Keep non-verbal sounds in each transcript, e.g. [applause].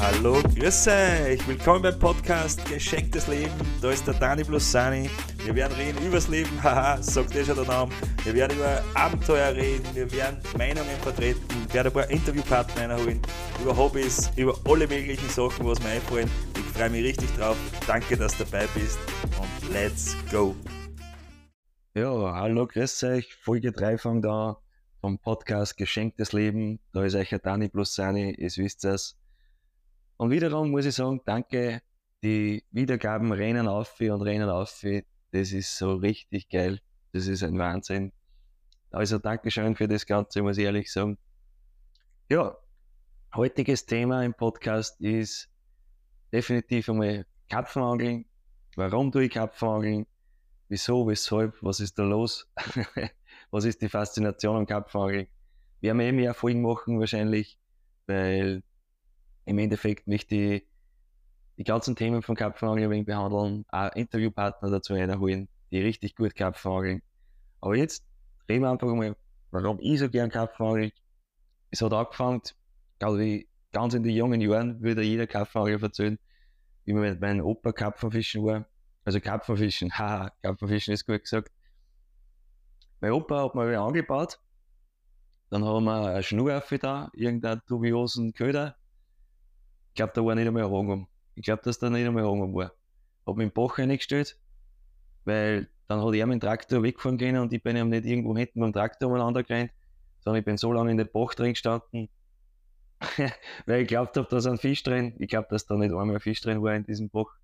Hallo, grüß euch, willkommen beim Podcast Geschenktes Leben. Da ist der Dani plus Sani. Wir werden reden übers Leben, [laughs] haha, sagt eh schon der Name. Wir werden über Abenteuer reden, wir werden Meinungen vertreten, wir werden ein paar Interviewpartner reinholen, über Hobbys, über alle möglichen Sachen, was mir einfallen. Ich freue mich richtig drauf. Danke, dass du dabei bist und let's go. Ja, hallo, grüß euch. Folge 3 von da vom Podcast Geschenktes Leben. Da ist euch Dani plus Sani, ihr wisst es. Und wiederum muss ich sagen, danke, die Wiedergaben rennen auf und rennen auf. Das ist so richtig geil. Das ist ein Wahnsinn. Also Dankeschön für das Ganze, muss ich ehrlich sagen. Ja, heutiges Thema im Podcast ist definitiv einmal Kapfenangeln. Warum tue ich Kapfenangeln? Wieso, weshalb, was ist da los? [laughs] was ist die Faszination am Kapfenangeln? Wir haben eh mehr Folgen machen wahrscheinlich, weil im Endeffekt möchte ich die ganzen Themen von Kapfenangeln behandeln, auch Interviewpartner dazu reinholen, die richtig gut Kapfenangeln. Aber jetzt reden wir einfach mal, warum ich so gern Kapfenangel. Es hat angefangen, glaube ich, ganz in den jungen Jahren, würde jeder Kapfenangler erzählen, wie man mit meinem Opa Kapfenfischen war. Also Kapfenfischen, [laughs] haha, Kapfenfischen ist gut gesagt. Mein Opa hat mir angebaut, dann haben wir eine Schnur da, irgendeinen dubiosen Köder, ich glaube, da war nicht einmal ein Rang Ich glaube, dass da nicht einmal ein Rang war. Hab mich im Bach reingestellt, weil dann hat er dem Traktor wegfahren können und ich bin ihm nicht irgendwo hinten dem Traktor umeinander gerannt, sondern ich bin so lange in den Bach drin gestanden, [laughs] weil ich glaubt habe, da ist ein Fisch drin. Ich glaube, dass da nicht einmal ein Fisch drin war in diesem Bach.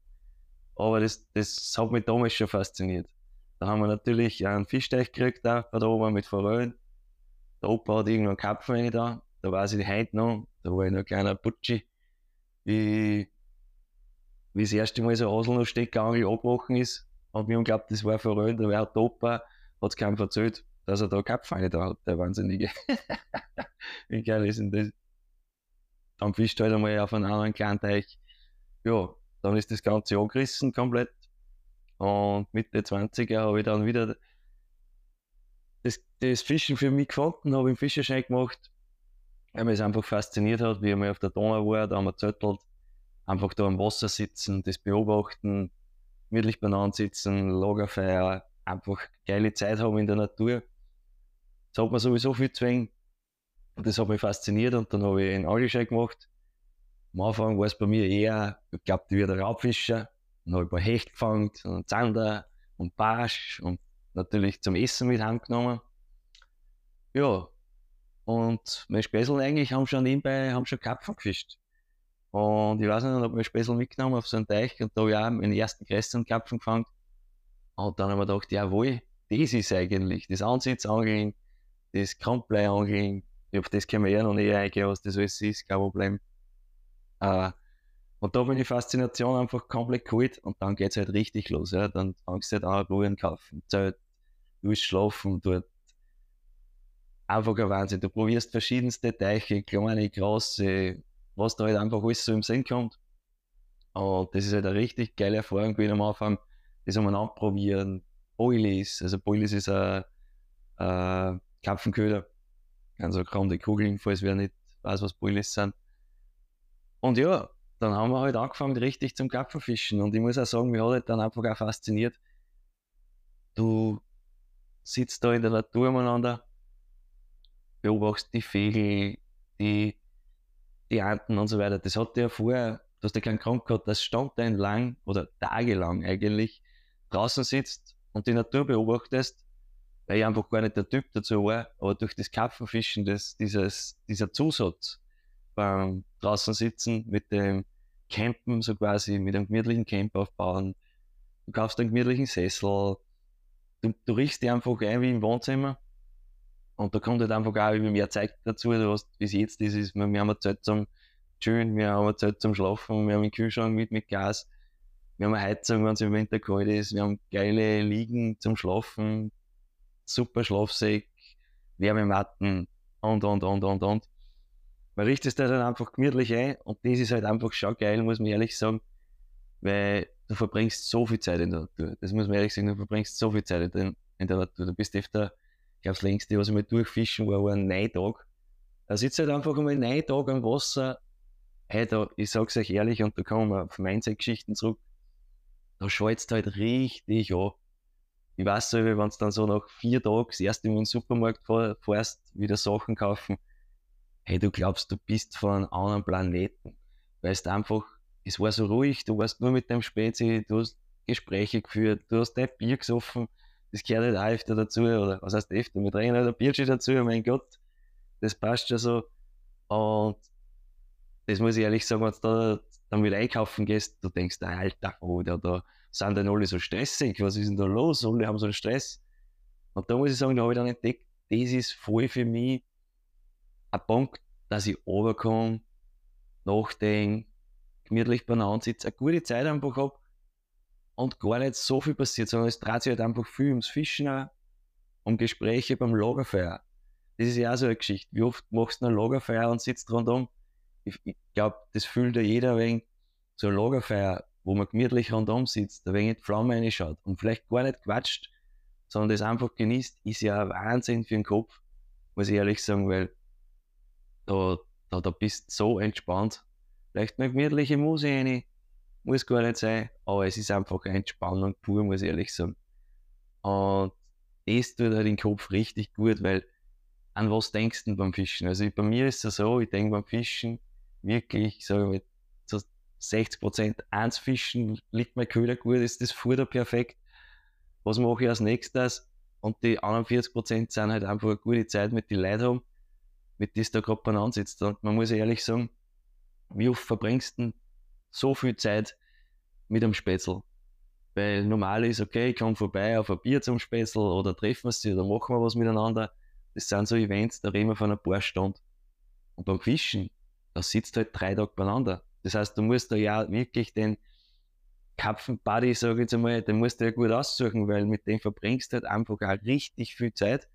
Aber das, das hat mich damals schon fasziniert. Da haben wir natürlich einen Fischteich gekriegt, da, oben mit Forellen. Der Opa hat irgendwo einen Kapfen da, da weiß ich heute noch, da war ich noch ein kleiner Butschi wie, wie das erste Mal so Hasel noch Steckangel abgebrochen ist, hat mir geglaubt, das war verrückt, da wäre Topper, hat es keinem erzählt, dass er da Kapfeine da hat, der Wahnsinnige. [laughs] wie geil ist denn das? Dann fischt halt einmal auf einen anderen kleinen Teich. Ja, dann ist das Ganze angerissen komplett. Und Mitte 20er habe ich dann wieder das, das Fischen für mich gefunden, habe einen Fischerschein gemacht weil mich es einfach fasziniert hat, wie wir auf der Donau war, da haben wir zettelt, einfach da am Wasser sitzen, das beobachten, gemütlich beieinander sitzen, Lagerfeuer, einfach geile Zeit haben in der Natur. Das hat mir sowieso viel zwingen und das hat mich fasziniert und dann habe ich einen Angelschein gemacht. Am Anfang war es bei mir eher, ich glaube, ich werde Raubfischer, dann habe ich ein paar Hecht gefangen und Zander und Barsch und natürlich zum Essen mit heimgenommen. Ja, und meine Späßel eigentlich haben schon nebenbei haben schon Karpfen gefischt. Und ich weiß nicht, ob mein Späßel mitgenommen auf so einen Teich und da habe ich auch meinen ersten größeren Karpfen gefangen. Und dann haben wir gedacht, jawohl, das ist eigentlich das Ansitzangeln, das Kampfbleiangeln. Auf das können wir ja noch nicht eingehen, was das alles ist, kein Problem. Uh, und da bin die Faszination einfach komplett geholt und dann geht es halt richtig los. Ja. Dann fangst du halt an, Ruhen kaufen, Zelt, du willst schlafen dort, einfach ein Wahnsinn. Du probierst verschiedenste Teiche, kleine, große, was da halt einfach alles so im Sinn kommt. Und das ist halt eine richtig geile Erfahrung gewesen am Anfang. Das haben wir anprobieren. Boilies, also Boilies ist ein, ein Kapfenköder. Also krumme Kugeln, falls wer nicht weiß, was Boilies sind. Und ja, dann haben wir halt angefangen richtig zum Kapfenfischen. Und ich muss auch sagen, mir hat halt dann einfach auch fasziniert. Du sitzt da in der Natur miteinander, beobachtest die Vögel, die, die Enten und so weiter. Das hatte ja vorher, du hast keinen Grund gehabt, dass lang oder tagelang eigentlich draußen sitzt und die Natur beobachtest, weil ich einfach gar nicht der Typ dazu war, aber durch das Kapfenfischen, das, dieses, dieser Zusatz beim draußen sitzen mit dem Campen, so quasi mit einem gemütlichen Camp aufbauen, du kaufst einen gemütlichen Sessel, du, du riechst dich einfach ein wie im Wohnzimmer. Und da kommt halt einfach auch immer mehr Zeit dazu, du hast, wie es jetzt ist, wir, wir haben Zeit zum Chillen, wir haben Zeit zum Schlafen, wir haben einen Kühlschrank mit, mit Gas, wir haben eine Heizung, wenn es im Winter kalt ist, wir haben geile Liegen zum Schlafen, super Schlafsäck, Wärmematten und, und, und, und, und. Man richtet das halt einfach gemütlich ein und das ist halt einfach schon geil, muss man ehrlich sagen, weil du verbringst so viel Zeit in der Natur. Das muss man ehrlich sagen, du verbringst so viel Zeit in, in der Natur. Du bist öfter glaube, das längste, was ich mal durchfischen war, war ein Neitag. Da sitzt halt einfach einmal neun Tage am Wasser. Hey, da, ich sag's euch ehrlich, und da kommen wir auf Mindset-Geschichten zurück. Da schalt's halt richtig an. Ich weiß so, wenn du dann so nach vier Tagen das erste Mal in den Supermarkt fährst, wieder Sachen kaufen. Hey, du glaubst, du bist von einem anderen Planeten. Weil es einfach, es war so ruhig, du warst nur mit deinem Spezi, du hast Gespräche geführt, du hast dein Bier gesoffen, das gehört halt auch öfter dazu, oder was heißt öfter, wir trinken halt ein Bierchen dazu, mein Gott, das passt schon so. Und das muss ich ehrlich sagen, wenn du da dann wieder einkaufen gehst, du denkst, Alter, oh, da, sind dann alle so stressig, was ist denn da los? Alle haben so einen Stress. Und da muss ich sagen, da habe ich dann entdeckt, das ist voll für mich ein Punkt, dass ich runterkomme, nachdenke, gemütlich beieinander sitze, eine gute Zeit einfach habe und gar nicht so viel passiert, sondern es dreht sich halt einfach viel ums Fischen auch, um Gespräche beim Lagerfeuer. Das ist ja auch so eine Geschichte. Wie oft machst du ein Lagerfeuer und sitzt rundum? Ich, ich glaube, das fühlt ja jeder wegen so ein Lagerfeuer, wo man gemütlich rundum sitzt, ein wenig in die Flamme reinschaut und vielleicht gar nicht quatscht, sondern das einfach genießt, ist ja ein Wahnsinn für den Kopf, muss ich ehrlich sagen, weil da, da, da bist so entspannt. Vielleicht mal gemütliche Musik rein, muss gar nicht sein, aber es ist einfach eine Entspannung pur, muss ich ehrlich sagen. Und das tut halt den Kopf richtig gut, weil an was denkst du beim Fischen? Also bei mir ist es so, ich denke beim Fischen wirklich, sage ich mal, so 60 Prozent eins Fischen, liegt mein Köder gut, ist das Futter perfekt. Was mache ich als nächstes? Und die anderen 40 Prozent sind halt einfach eine gute Zeit mit den Leuten haben, mit du da gerade beieinander sitzt. Und man muss ehrlich sagen, wie oft verbringst du so viel Zeit mit einem Spätzl. Weil normal ist, okay, ich komme vorbei auf ein Bier zum Spätzl oder treffen wir sie oder machen wir was miteinander. Das sind so Events, da reden wir von ein paar Stunden. Und beim Fischen, da sitzt halt drei Tage beieinander. Das heißt, du musst da ja wirklich den Kapfen-Buddy, sage ich jetzt einmal, den musst du ja gut aussuchen, weil mit dem verbringst du halt einfach auch richtig viel Zeit.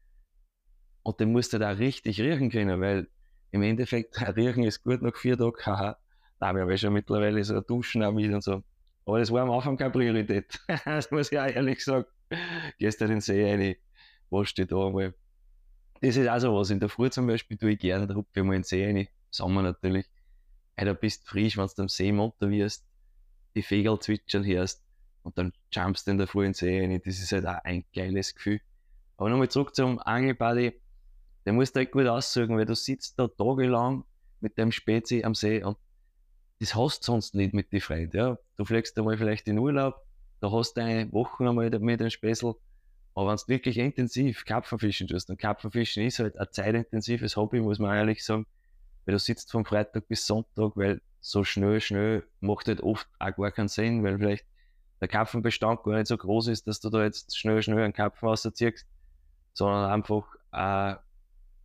Und den musst du auch richtig riechen können, weil im Endeffekt, [laughs] riechen ist gut nach vier Tagen, haha. Da wir haben ja schon mittlerweile so Duschen auch mit und so. Aber das war am Anfang keine Priorität. [laughs] das muss ich auch ehrlich sagen. Gestern in den See rein, wasch dich da einmal. Das ist auch so was. In der Früh zum Beispiel tue ich gerne, da hupfe ich mal in den See rein. Sommer natürlich. Hey, da bist du frisch, wenn du am See munter wirst, die Vögel zwitschern hörst und dann jumpst du in der Früh in den See rein. Das ist halt auch ein geiles Gefühl. Aber nochmal zurück zum Angelbuddy. Der muss da halt gut aussuchen, weil du sitzt da tagelang mit dem Spezi am See und das hast du sonst nicht mit den Freunden. Ja. Du fliegst einmal vielleicht in Urlaub, da hast du eine Woche einmal mit dem Späßel. Aber wenn du wirklich intensiv Karpfenfischen tust, und Karpfenfischen ist halt ein zeitintensives Hobby, muss man ehrlich sagen, weil du sitzt von Freitag bis Sonntag, weil so schnell, schnell macht halt oft auch gar keinen Sinn, weil vielleicht der Karpfenbestand gar nicht so groß ist, dass du da jetzt schnell, schnell einen Karpfen rausziehst, sondern einfach äh,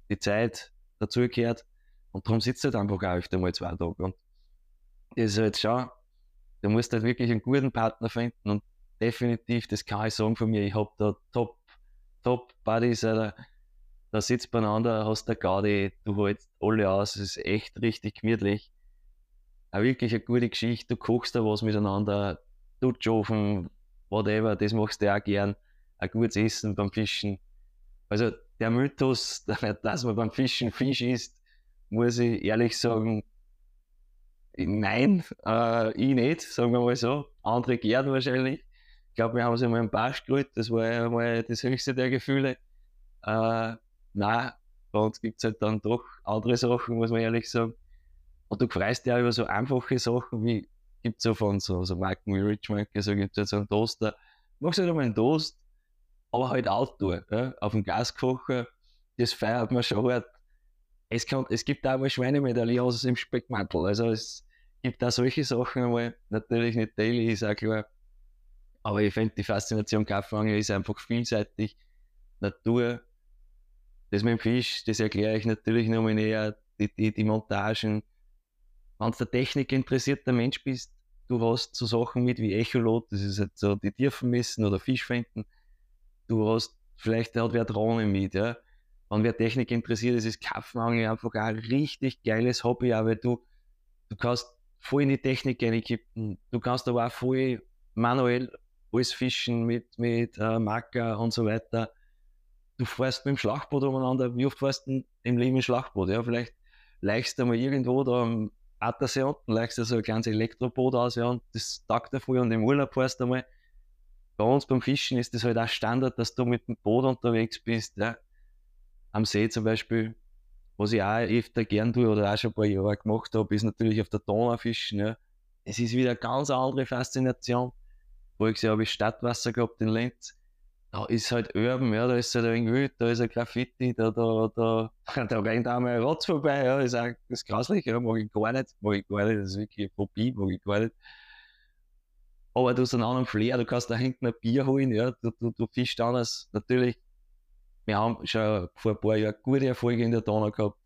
die Zeit dazugehört und darum sitzt du halt einfach auch öfter mal zwei Tage. Und das ist halt schon, du musst halt wirklich einen guten Partner finden und definitiv, das kann ich sagen von mir, ich habe da Top, Top Buddies, Alter. da sitzt beieinander, hast der Gaudi, du holst alle aus, es ist echt richtig gemütlich. Auch wirklich eine gute Geschichte, du kochst da was miteinander, Dutchofen, whatever, das machst du auch gern. Ein gutes Essen beim Fischen. Also der Mythos, [laughs] dass man beim Fischen Fisch isst, muss ich ehrlich sagen, Nein, äh, ich nicht, sagen wir mal so. Andere gern wahrscheinlich. Ich glaube, wir haben uns einmal einen Barsch gerührt, das war ja mal das höchste der Gefühle. Äh, nein, bei uns gibt es halt dann doch andere Sachen, muss man ehrlich sagen. Und du freust dich auch über so einfache Sachen wie, gibt es so von so, so Marken wie Richmark, so gibt es halt so einen Toaster. Machst halt einmal einen Toast, aber halt Outdoor, ja? auf dem Gaskocher. Das feiert man schon hart. Es, kann, es gibt auch mal Schweinemedaille aus dem Speckmantel. Also es, gibt da solche Sachen einmal. Natürlich nicht daily, ist auch klar. Aber ich finde, die Faszination Kaffeeangel ist einfach vielseitig. Natur, das mit dem Fisch, das erkläre ich natürlich nochmal näher. Die, die, die Montagen. Wenn du der Technik interessierter Mensch bist, du hast so Sachen mit wie Echolot, das ist halt so die Tiefen messen oder Fisch finden. Du hast vielleicht hat wer Drohne mit, ja. Wenn wer Technik interessiert ist, ist Kaffeeangel einfach ein richtig geiles Hobby, auch weil du, du kannst voll in die Technik reinkippen. Du kannst aber auch voll manuell alles fischen mit, mit äh, Marker und so weiter. du fährst mit dem Schlauchboot umeinander, wie oft fährst du im Leben im Schlauchboot? Ja, vielleicht leichst du mal irgendwo da am Attersee unten, leichst du so ein kleines Elektroboot aus, ja, und das taugt dafür und im Urlaub fährst du mal. Bei uns beim Fischen ist das halt auch Standard, dass du mit dem Boot unterwegs bist, ja. Am See zum Beispiel, was ich auch öfter gern tue oder auch schon ein paar Jahre gemacht habe, ist natürlich auf der Donau fischen, ja. Es ist wieder eine ganz andere Faszination. Voriges Jahr habe ich Stadtwasser gehabt in Lenz da ist halt Urban, ja, da ist halt ein wild, da ist ein Graffiti, da, da, da, [laughs] da rennt auch mal ein Rotz vorbei, ja, ist auch das ist ja, mag ich gar nicht, mag ich gar nicht, das ist wirklich eine Phobie, mag ich gar nicht. Aber du hast einen anderen Flair, du kannst da hinten ein Bier holen, ja, du, du, du fischst anders. Natürlich, wir haben schon vor ein paar Jahren gute Erfolge in der Donau gehabt.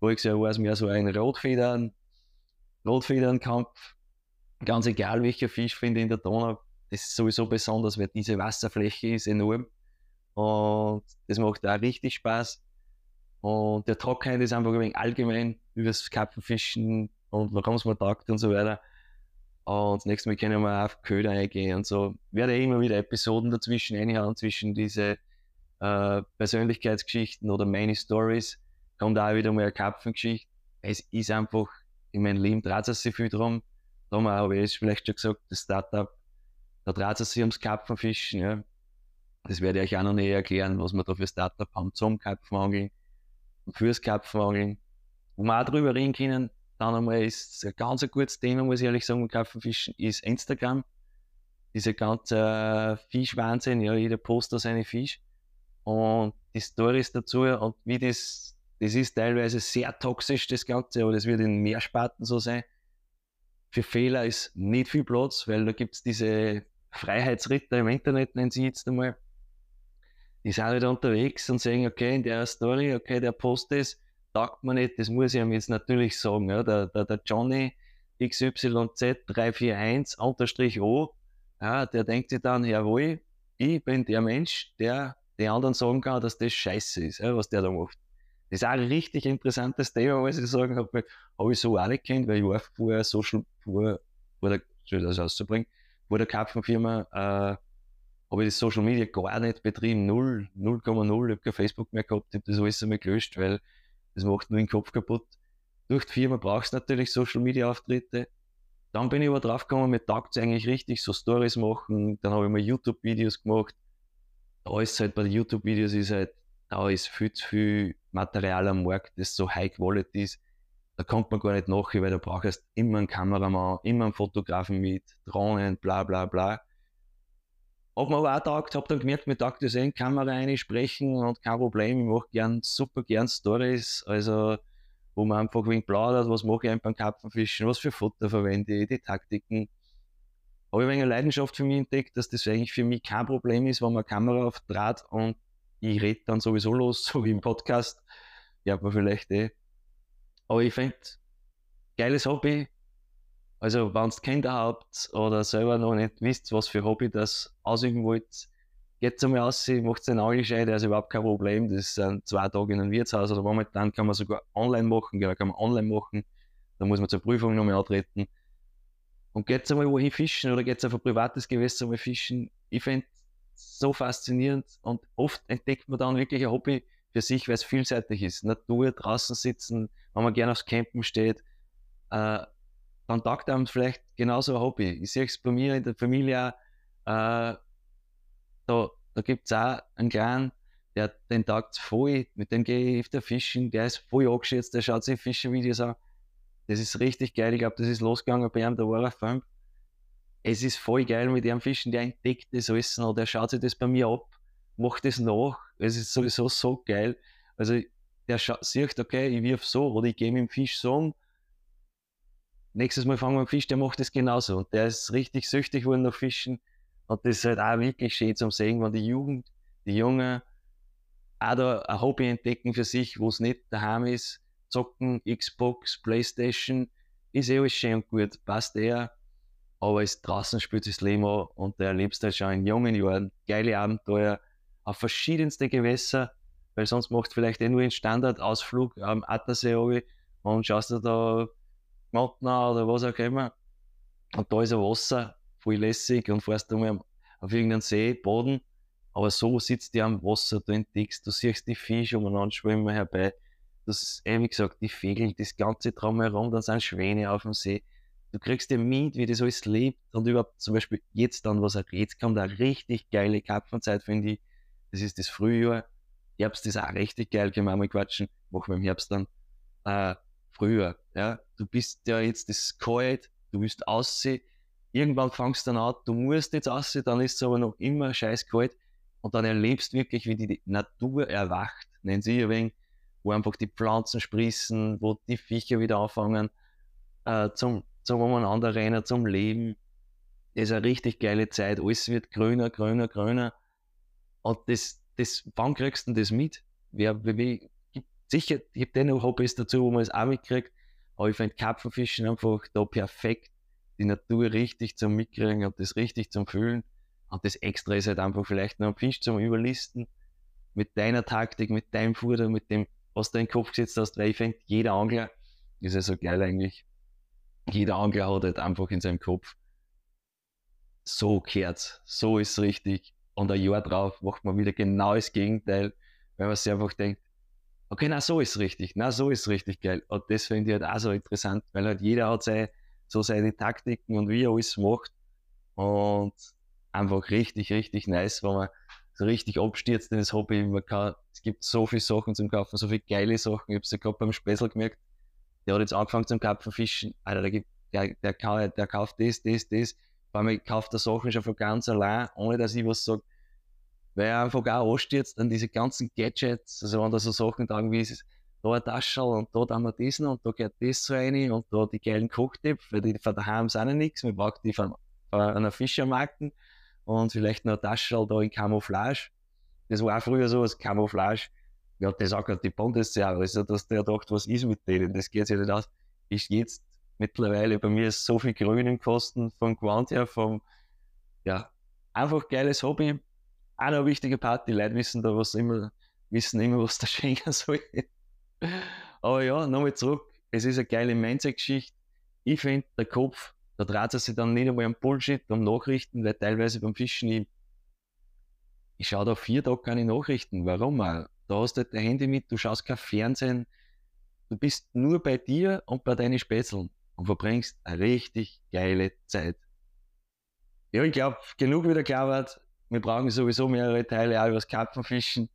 Voriges Jahr war es mehr so ein Rotfedern, Rotfedernkampf. Ganz egal, welcher Fisch finde in der Donau, das ist sowieso besonders, weil diese Wasserfläche ist enorm. Und das macht auch richtig Spaß. Und der Trockenheit ist einfach ein wenig allgemein über das Karpfenfischen und warum es mir taugt und so weiter. Und das nächste Mal können wir auf Köder eingehen und so. Werde immer wieder Episoden dazwischen einhauen, zwischen diese äh, Persönlichkeitsgeschichten oder meine Stories. Kommt auch wieder mal eine Karpfengeschichte. Es ist einfach, in meinem Leben dreht es sich viel drum. Da habe ich vielleicht schon gesagt, das Startup da dreht es sich ums Karpfenfischen. Ja. Das werde ich euch auch noch näher erklären, was wir da für Startup haben zum Karpfenangeln und fürs Karpfenangeln. Wo wir auch drüber reden können, dann einmal ist ein ganz gutes Thema, muss ich ehrlich sagen, Karpfenfischen, ist Instagram. Dieser ganze äh, Fischwahnsinn, ja, jeder postet seine Fisch. Und die Stories dazu und wie das, das ist teilweise sehr toxisch, das Ganze, aber das wird in mehr Sparten so sein. Für Fehler ist nicht viel Platz, weil da gibt es diese Freiheitsritter im Internet, nennen sie jetzt einmal, die sind halt unterwegs und sagen, okay, in der Story, okay, der Post ist, taugt man nicht, das muss ich ihm jetzt natürlich sagen. Ja, der, der, der Johnny XYZ341 unterstrich O, ja, der denkt sich dann, jawohl, ich bin der Mensch, der den anderen sagen kann, dass das scheiße ist, ja, was der da macht. Das ist auch ein richtig interessantes Thema, muss ich sagen, habe hab ich so auch nicht kennt, weil ich war vorher Social, vor, vor der, das auszubringen, vor der Karpfenfirma äh, habe ich das Social Media gar nicht betrieben, 0, 0,0, ich habe kein Facebook mehr gehabt, ich habe das alles einmal gelöscht, weil das macht nur den Kopf kaputt. Durch die Firma brauchst du natürlich Social Media Auftritte. Dann bin ich aber draufgekommen, mir taugt es eigentlich richtig, so Stories machen, dann habe ich mal YouTube-Videos gemacht. Da ist halt bei den YouTube-Videos ist halt, da ist viel zu viel Material am Markt, das so High Quality ist da kommt man gar nicht nach, weil da brauchst immer einen Kameramann, immer einen Fotografen mit, Drohnen, bla bla bla. Hab mir aber auch taugt, hab dann gemerkt, mir taugt das eh in Kamera einsprechen und kein Problem, ich mache gern, super gern Stories, also wo man einfach wegen plaudert, was mache ich eigentlich beim Karpfenfischen, was für Futter verwende ich, die Taktiken. Habe ich eine Leidenschaft für mich entdeckt, dass das eigentlich für mich kein Problem ist, wenn man Kamera auf Draht und ich rede dann sowieso los, [laughs] so wie im Podcast. Ja, aber vielleicht eh aber ich finde, geiles Hobby. Also, wenn ihr Kinder habt oder selber noch nicht wisst, was für Hobby das ausüben wollt, geht einmal aus, macht den Angelschein, das ist überhaupt kein Problem. Das sind zwei Tage in einem Wirtshaus oder momentan kann man sogar online machen, genau, kann man online machen. Da muss man zur Prüfung nochmal antreten. Und geht einmal wohin fischen oder geht auf ein privates Gewässer mal fischen. Ich finde so faszinierend und oft entdeckt man dann wirklich ein Hobby für sich, weil es vielseitig ist. Natur, draußen sitzen, wenn man gerne aufs Campen steht, äh, einem vielleicht genauso ein Hobby. Ich sehe es bei mir in der Familie auch, äh, da, da gibt es auch einen kleinen, der den taugt voll, mit dem gehe ich öfter fischen, der ist voll angeschätzt, der schaut sich Fischervideos an. Das ist richtig geil, ich glaube, das ist losgegangen bei ihm, da war er. Es ist voll geil mit dem Fischen, der entdeckt das alles noch, der schaut sich das bei mir ab, macht das nach. Es ist sowieso so geil. Also der sieht, okay, ich wirf so oder ich gehe mit dem Fisch so um. Nächstes Mal fangen wir dem Fisch, der macht das genauso. Und der ist richtig süchtig geworden nach Fischen. Und das ist halt auch wirklich schön zum sehen, wenn die Jugend, die Jungen auch da ein Hobby entdecken für sich, wo es nicht daheim ist. Zocken, Xbox, Playstation, ist eh alles schön und gut, passt eher. Aber es draußen spielt das Leben an und der erlebst halt schon in jungen Jahren geile Abenteuer auf verschiedenste Gewässer weil sonst macht vielleicht eh nur einen Standardausflug am Attersee und schaust du da Montna oder was auch immer. Und da ist ein Wasser, voll lässig und fährst du auf irgendeinen See, Boden Aber so sitzt ihr am Wasser, du entdeckst, du siehst die Fische umeinander schwimmen herbei. Das, eh, wie gesagt, die Vögel, das ganze drumherum, dann sind Schwäne auf dem See. Du kriegst ja mit, wie das alles lebt und überhaupt zum Beispiel jetzt dann, was er jetzt kommt, eine richtig geile Kapfenzeit, finde ich. Das ist das Frühjahr. Herbst ist auch richtig geil, können wir mal quatschen. Machen wir im Herbst dann. Äh, Frühjahr, ja. Du bist ja jetzt das kalt, du willst aussehen. Irgendwann fangst du dann an, du musst jetzt aussehen, dann ist es aber noch immer scheiß kalt. Und dann erlebst du wirklich, wie die Natur erwacht, nennen sie ein wenig, wo einfach die Pflanzen sprießen, wo die Viecher wieder anfangen äh, zum, zum umeinander rennen, zum Leben. Das ist eine richtig geile Zeit. Alles wird grüner, grüner, grüner. Und das, das, wann kriegst du das mit? Wer, wer, sicher, ich habe den noch Hobbys dazu, wo man es auch mitkriegt, aber ich finde Karpfenfischen einfach da perfekt, die Natur richtig zum Mitkriegen und das richtig zum Fühlen. Und das Extra ist halt einfach vielleicht noch ein Fisch zum Überlisten, mit deiner Taktik, mit deinem Futter, mit dem, was du in den Kopf gesetzt hast, weil ich finde, jeder Angler ist ja so geil eigentlich. Jeder Angler hat halt einfach in seinem Kopf, so gehört so ist richtig. Und ein Jahr drauf macht man wieder genau das Gegenteil, weil man sich einfach denkt, okay, na so ist richtig, na so ist richtig geil. Und das finde ich halt auch so interessant, weil halt jeder hat seine, so seine Taktiken und wie er alles macht. Und einfach richtig, richtig nice, wenn man so richtig abstürzt in das Hobby. Man kann, es gibt so viele Sachen zum Kaufen, so viele geile Sachen. Ich habe es ja gerade beim Spessel gemerkt. Der hat jetzt angefangen zum Karpfenfischen. Alter, der, gibt, der, der, der kauft das, das, das. Weil man kauft der Sachen schon von ganz allein, ohne dass ich was sage weil er einfach auch anstürzt an diese ganzen Gadgets, also wenn da so Sachen da wie ist, da ein Taschel und da haben wir diesen und da geht das so rein und da die geilen Kochtipps, weil die von daheim sind ja nichts, wir brauchen die von, von einer Fischermarken und vielleicht noch ein Taschel da in Camouflage. Das war auch früher so, als Camouflage, ja, das auch gerade die Bundeswehr, also dass der dachte, was ist mit denen, das geht sich nicht aus. Ist jetzt mittlerweile, bei mir so viel Grün im Kosten vom Quant her, vom, ja, einfach geiles Hobby, auch noch eine wichtige Part. Die Leute wissen da was immer, wissen immer, was der [laughs] schenken soll. Aber ja, nochmal zurück. Es ist eine geile Mindset-Geschichte. Ich finde, der Kopf, da dreht es sich dann nicht einmal um Bullshit, um Nachrichten, weil teilweise beim Fischen ich, ich schaue da vier Tage keine Nachrichten. Warum auch? Da hast du halt dein Handy mit, du schaust kein Fernsehen. Du bist nur bei dir und bei deinen Spätzeln und verbringst eine richtig geile Zeit. Ja, ich glaube, genug wieder gelabert. Wir brauchen sowieso mehrere Teile auch übers Karpfenfischen.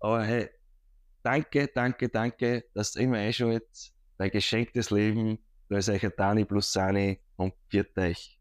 Aber hey, danke, danke, danke, dass ihr immer einschaut bei Geschenktes Leben. Da ist euch Dani plus Sani und viert euch.